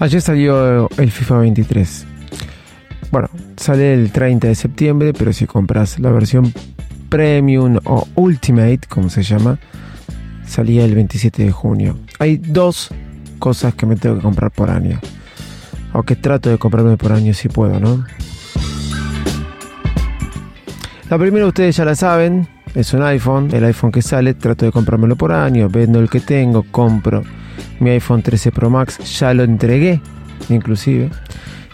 Ayer salió el FIFA 23. Bueno, sale el 30 de septiembre, pero si compras la versión Premium o Ultimate, como se llama, salía el 27 de junio. Hay dos cosas que me tengo que comprar por año. Aunque trato de comprarme por año si puedo, ¿no? La primera ustedes ya la saben, es un iPhone, el iPhone que sale, trato de comprármelo por año, vendo el que tengo, compro mi iPhone 13 Pro Max, ya lo entregué, inclusive.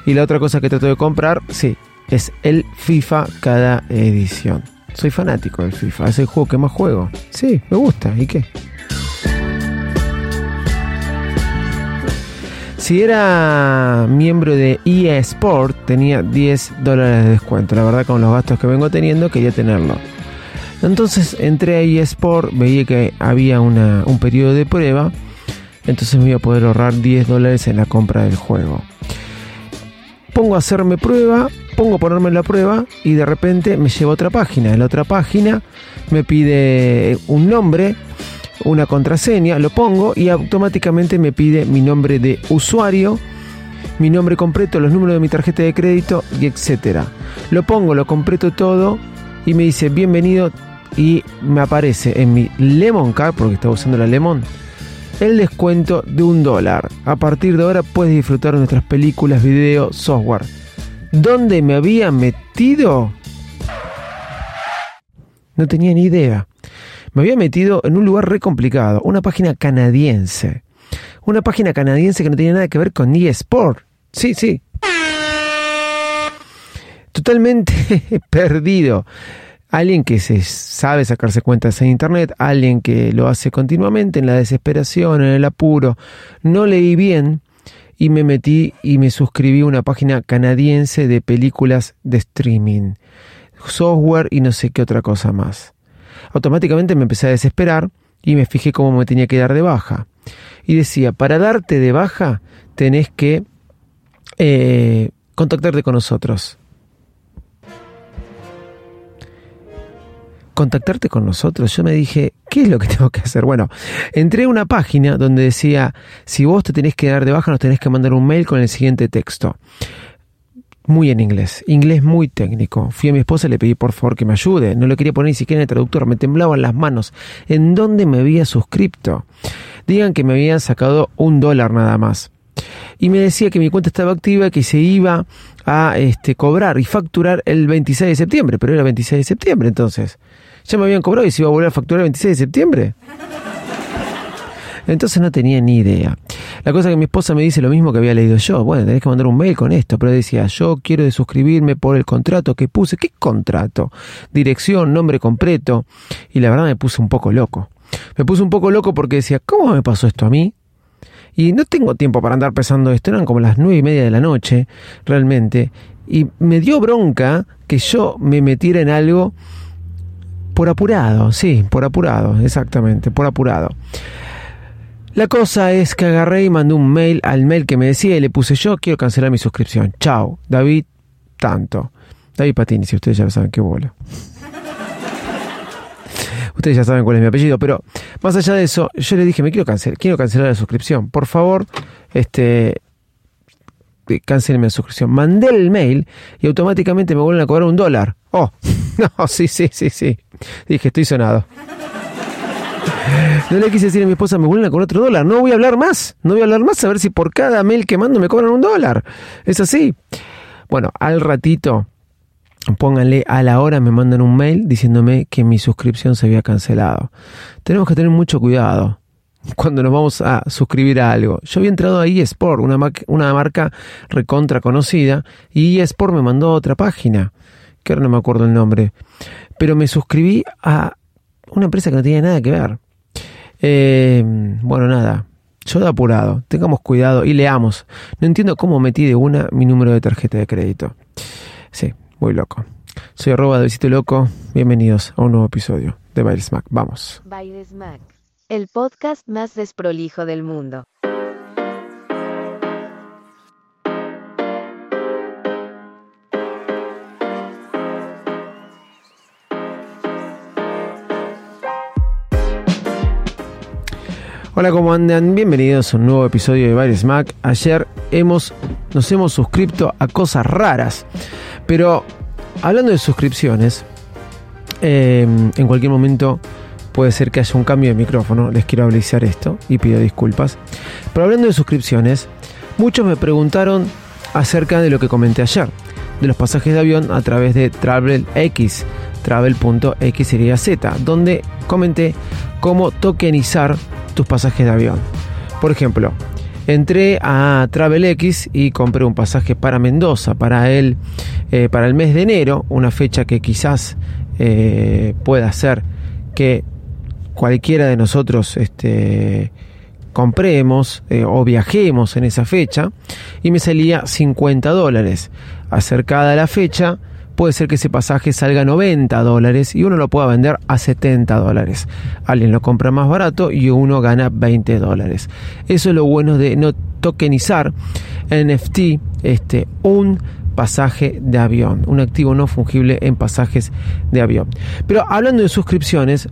Y la otra cosa que trato de comprar, sí, es el FIFA cada edición. Soy fanático del FIFA, es el juego que más juego. Sí, me gusta, ¿y qué? Si era miembro de EA Sport, tenía 10 dólares de descuento. La verdad, con los gastos que vengo teniendo, quería tenerlo. Entonces entré a EA Sport, veía que había un periodo de prueba. Entonces me iba a poder ahorrar 10 dólares en la compra del juego. Pongo a hacerme prueba, pongo a ponerme en la prueba y de repente me lleva a otra página. En la otra página me pide un nombre, una contraseña, lo pongo y automáticamente me pide mi nombre de usuario, mi nombre completo, los números de mi tarjeta de crédito y etcétera. Lo pongo, lo completo todo y me dice bienvenido y me aparece en mi Lemon Card, porque estaba usando la Lemon, el descuento de un dólar. A partir de ahora puedes disfrutar de nuestras películas, videos, software. ¿Dónde me había metido? No tenía ni idea. Me había metido en un lugar re complicado, una página canadiense. Una página canadiense que no tenía nada que ver con eSport. Sí, sí. Totalmente perdido. Alguien que se sabe sacarse cuentas en internet, alguien que lo hace continuamente en la desesperación, en el apuro. No leí bien y me metí y me suscribí a una página canadiense de películas de streaming, software y no sé qué otra cosa más. Automáticamente me empecé a desesperar y me fijé cómo me tenía que dar de baja. Y decía, para darte de baja tenés que eh, contactarte con nosotros. Contactarte con nosotros. Yo me dije, ¿qué es lo que tengo que hacer? Bueno, entré a una página donde decía, si vos te tenés que dar de baja, nos tenés que mandar un mail con el siguiente texto. Muy en inglés, inglés muy técnico. Fui a mi esposa y le pedí por favor que me ayude. No lo quería poner ni siquiera en el traductor, me temblaban las manos. ¿En dónde me había suscrito? Digan que me habían sacado un dólar nada más. Y me decía que mi cuenta estaba activa, que se iba a este, cobrar y facturar el 26 de septiembre, pero era 26 de septiembre entonces ya me habían cobrado y se iba a volver a facturar el 26 de septiembre. Entonces no tenía ni idea. La cosa que mi esposa me dice lo mismo que había leído yo. Bueno, tenés que mandar un mail con esto. Pero decía, yo quiero suscribirme por el contrato que puse. ¿Qué contrato? Dirección, nombre completo. Y la verdad me puse un poco loco. Me puse un poco loco porque decía, ¿cómo me pasó esto a mí? Y no tengo tiempo para andar pesando esto. Eran como las nueve y media de la noche, realmente. Y me dio bronca que yo me metiera en algo por apurado, sí, por apurado, exactamente, por apurado. La cosa es que agarré y mandé un mail al mail que me decía y le puse yo quiero cancelar mi suscripción. Chao, David, tanto. David Patini, si ustedes ya saben, qué bola. ustedes ya saben cuál es mi apellido, pero más allá de eso, yo le dije, me quiero cancelar, quiero cancelar la suscripción. Por favor, este, cancelme la suscripción. Mandé el mail y automáticamente me vuelven a cobrar un dólar. Oh, no, sí, sí, sí, sí. Dije, estoy sonado. No le quise decir a mi esposa, me vuelven a cobrar otro dólar. No voy a hablar más. No voy a hablar más a ver si por cada mail que mando me cobran un dólar. Es así. Bueno, al ratito, pónganle a la hora, me mandan un mail diciéndome que mi suscripción se había cancelado. Tenemos que tener mucho cuidado cuando nos vamos a suscribir a algo. Yo había entrado a eSport, una, una marca recontra conocida, y eSport me mandó a otra página, que ahora no me acuerdo el nombre, pero me suscribí a una empresa que no tiene nada que ver. Eh, bueno, nada, yo de apurado, tengamos cuidado y leamos. No entiendo cómo metí de una mi número de tarjeta de crédito. Sí, muy loco. Soy arroba de Loco. Bienvenidos a un nuevo episodio de Bailes Mac. Vamos. Bailes Mac, el podcast más desprolijo del mundo. Hola, ¿cómo andan? Bienvenidos a un nuevo episodio de Bailes Mac. Ayer hemos, nos hemos suscrito a cosas raras, pero hablando de suscripciones, eh, en cualquier momento puede ser que haya un cambio de micrófono. Les quiero avisar esto y pido disculpas. Pero hablando de suscripciones, muchos me preguntaron acerca de lo que comenté ayer, de los pasajes de avión a través de TravelX, travel.xyz, donde comenté cómo tokenizar tus pasajes de avión. Por ejemplo, entré a TravelX y compré un pasaje para Mendoza para el, eh, para el mes de enero, una fecha que quizás eh, pueda ser que cualquiera de nosotros este, compremos eh, o viajemos en esa fecha y me salía 50 dólares. Acercada la fecha, puede ser que ese pasaje salga a 90 dólares y uno lo pueda vender a 70 dólares. Alguien lo compra más barato y uno gana 20 dólares. Eso es lo bueno de no tokenizar NFT, este, un pasaje de avión, un activo no fungible en pasajes de avión. Pero hablando de suscripciones,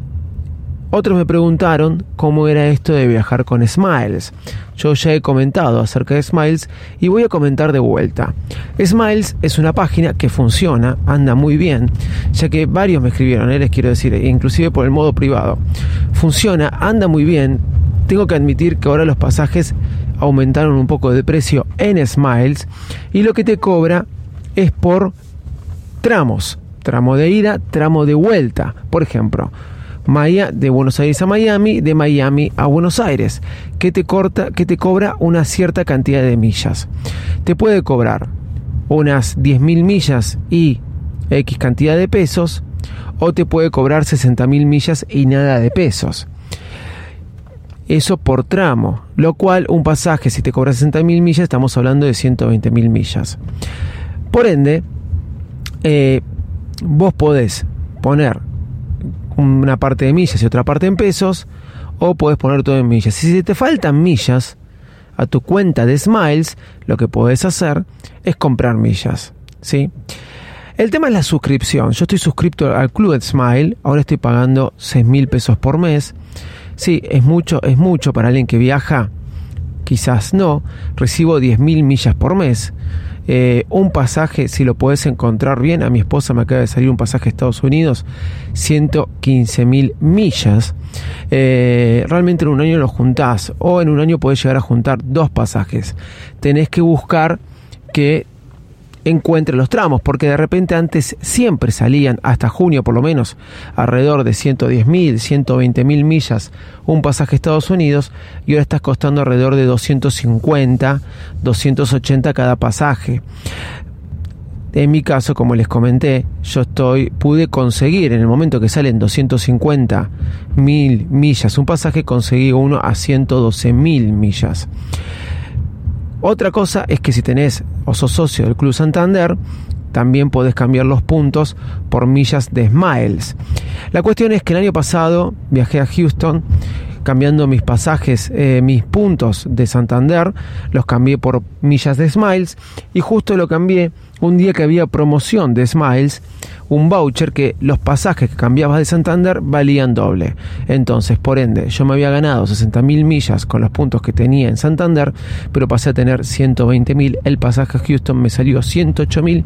otros me preguntaron cómo era esto de viajar con Smiles. Yo ya he comentado acerca de Smiles y voy a comentar de vuelta. Smiles es una página que funciona, anda muy bien, ya que varios me escribieron, ¿eh? les quiero decir, inclusive por el modo privado. Funciona, anda muy bien. Tengo que admitir que ahora los pasajes aumentaron un poco de precio en Smiles y lo que te cobra es por tramos. Tramo de ida, tramo de vuelta. Por ejemplo, Maya de Buenos Aires a Miami, de Miami a Buenos Aires, que te, corta, que te cobra una cierta cantidad de millas. Te puede cobrar unas 10.000 millas y X cantidad de pesos, o te puede cobrar 60.000 millas y nada de pesos. Eso por tramo, lo cual un pasaje si te cobra 60.000 millas estamos hablando de 120.000 millas. Por ende, eh, vos podés poner una parte de millas y otra parte en pesos, o puedes poner todo en millas. Si te faltan millas a tu cuenta de Smiles, lo que puedes hacer es comprar millas. ¿sí? El tema es la suscripción. Yo estoy suscrito al Club Smile, ahora estoy pagando 6 mil pesos por mes. Sí, es mucho, es mucho para alguien que viaja, quizás no. Recibo 10 mil millas por mes. Eh, un pasaje, si lo puedes encontrar bien, a mi esposa me acaba de salir un pasaje a Estados Unidos, 115 mil millas. Eh, realmente en un año lo juntás o en un año podés llegar a juntar dos pasajes. Tenés que buscar que encuentre los tramos, porque de repente antes siempre salían, hasta junio por lo menos, alrededor de 110 mil, 120 mil millas un pasaje a Estados Unidos y ahora estás costando alrededor de 250, 280 cada pasaje. En mi caso, como les comenté, yo estoy, pude conseguir en el momento que salen 250 mil millas un pasaje, conseguí uno a 112 mil millas. Otra cosa es que si tenés o sos socio del Club Santander, también podés cambiar los puntos por millas de Smiles. La cuestión es que el año pasado viajé a Houston cambiando mis pasajes, eh, mis puntos de Santander, los cambié por millas de Smiles y justo lo cambié un día que había promoción de Smiles un voucher que los pasajes que cambiabas de Santander valían doble. Entonces, por ende, yo me había ganado 60.000 millas con los puntos que tenía en Santander, pero pasé a tener 120.000. El pasaje a Houston me salió 108.000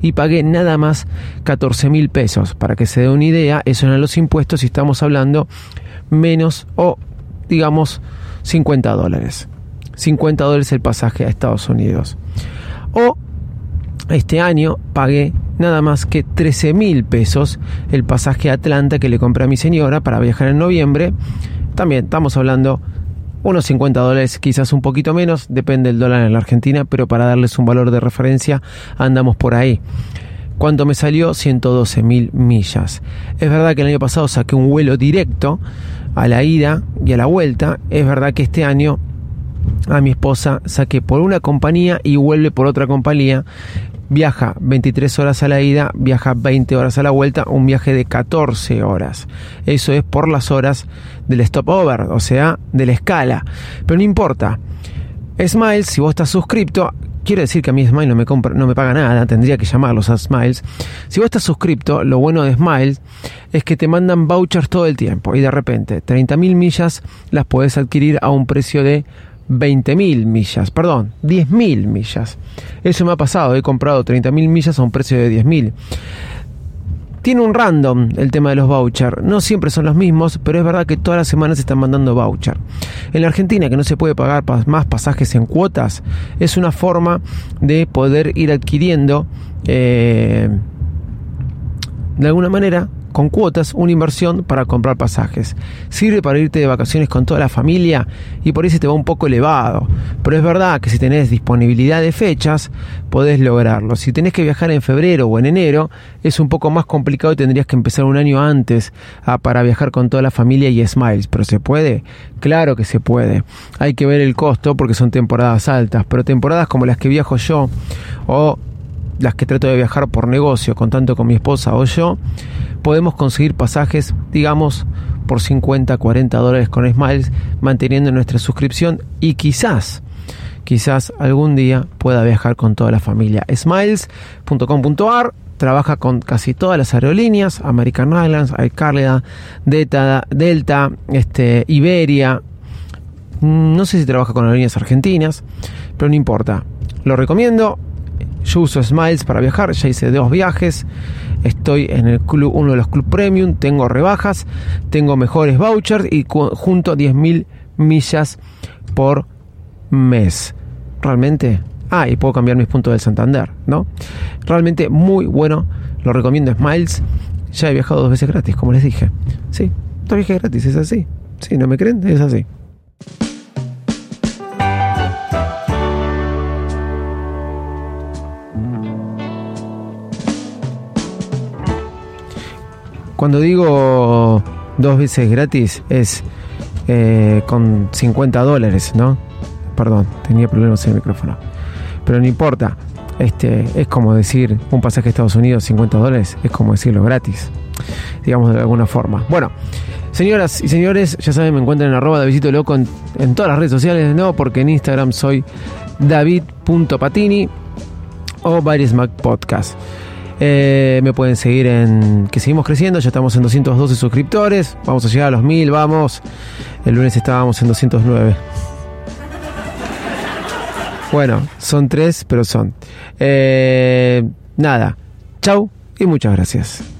y pagué nada más 14.000 pesos. Para que se dé una idea, eso eran los impuestos y estamos hablando menos o digamos 50 dólares. 50 dólares el pasaje a Estados Unidos. O este año pagué nada más que 13 mil pesos el pasaje a Atlanta que le compré a mi señora para viajar en noviembre. También estamos hablando unos 50 dólares, quizás un poquito menos, depende del dólar en la Argentina, pero para darles un valor de referencia andamos por ahí. cuando me salió 112 mil millas. Es verdad que el año pasado saqué un vuelo directo a la ida y a la vuelta. Es verdad que este año a mi esposa saqué por una compañía y vuelve por otra compañía. Viaja 23 horas a la ida, viaja 20 horas a la vuelta, un viaje de 14 horas. Eso es por las horas del stopover, o sea, de la escala. Pero no importa. Smiles, si vos estás suscripto, quiero decir que a mí Smiles no me, compra, no me paga nada, tendría que llamarlos a Smiles. Si vos estás suscripto, lo bueno de Smiles es que te mandan vouchers todo el tiempo y de repente 30.000 millas las puedes adquirir a un precio de 20.000 millas, perdón, 10.000 millas. Eso me ha pasado, he comprado 30.000 millas a un precio de 10.000. Tiene un random el tema de los vouchers. No siempre son los mismos, pero es verdad que todas las semanas se están mandando voucher. En la Argentina, que no se puede pagar más pasajes en cuotas, es una forma de poder ir adquiriendo eh, de alguna manera con cuotas una inversión para comprar pasajes. Sirve para irte de vacaciones con toda la familia y por ahí se te va un poco elevado. Pero es verdad que si tenés disponibilidad de fechas, podés lograrlo. Si tenés que viajar en febrero o en enero, es un poco más complicado y tendrías que empezar un año antes ah, para viajar con toda la familia y Smiles. Pero se puede, claro que se puede. Hay que ver el costo porque son temporadas altas, pero temporadas como las que viajo yo o las que trato de viajar por negocio, con tanto con mi esposa o yo, podemos conseguir pasajes, digamos, por 50, 40 dólares con Smiles, manteniendo nuestra suscripción y quizás, quizás algún día pueda viajar con toda la familia. Smiles.com.ar trabaja con casi todas las aerolíneas, American Airlines, Air Delta, Delta este, Iberia. No sé si trabaja con aerolíneas argentinas, pero no importa. Lo recomiendo. Yo uso Smiles para viajar, ya hice dos viajes. Estoy en el club, uno de los club premium, tengo rebajas, tengo mejores vouchers y junto a 10.000 millas por mes. Realmente, ah, y puedo cambiar mis puntos del Santander, ¿no? Realmente muy bueno, lo recomiendo Smiles. Ya he viajado dos veces gratis, como les dije. Sí, dos viajes gratis, es así. Si no me creen, es así. Cuando digo dos veces gratis es eh, con 50 dólares, ¿no? Perdón, tenía problemas en el micrófono. Pero no importa. Este, es como decir un pasaje a Estados Unidos 50 dólares, es como decirlo gratis, digamos de alguna forma. Bueno, señoras y señores, ya saben, me encuentran en arroba de Visito Loco en, todas las redes sociales, no, porque en Instagram soy david.patini o Baris Mac Podcast. Eh, me pueden seguir en que seguimos creciendo, ya estamos en 212 suscriptores, vamos a llegar a los 1000, vamos. El lunes estábamos en 209. Bueno, son tres, pero son. Eh, nada, chau y muchas gracias.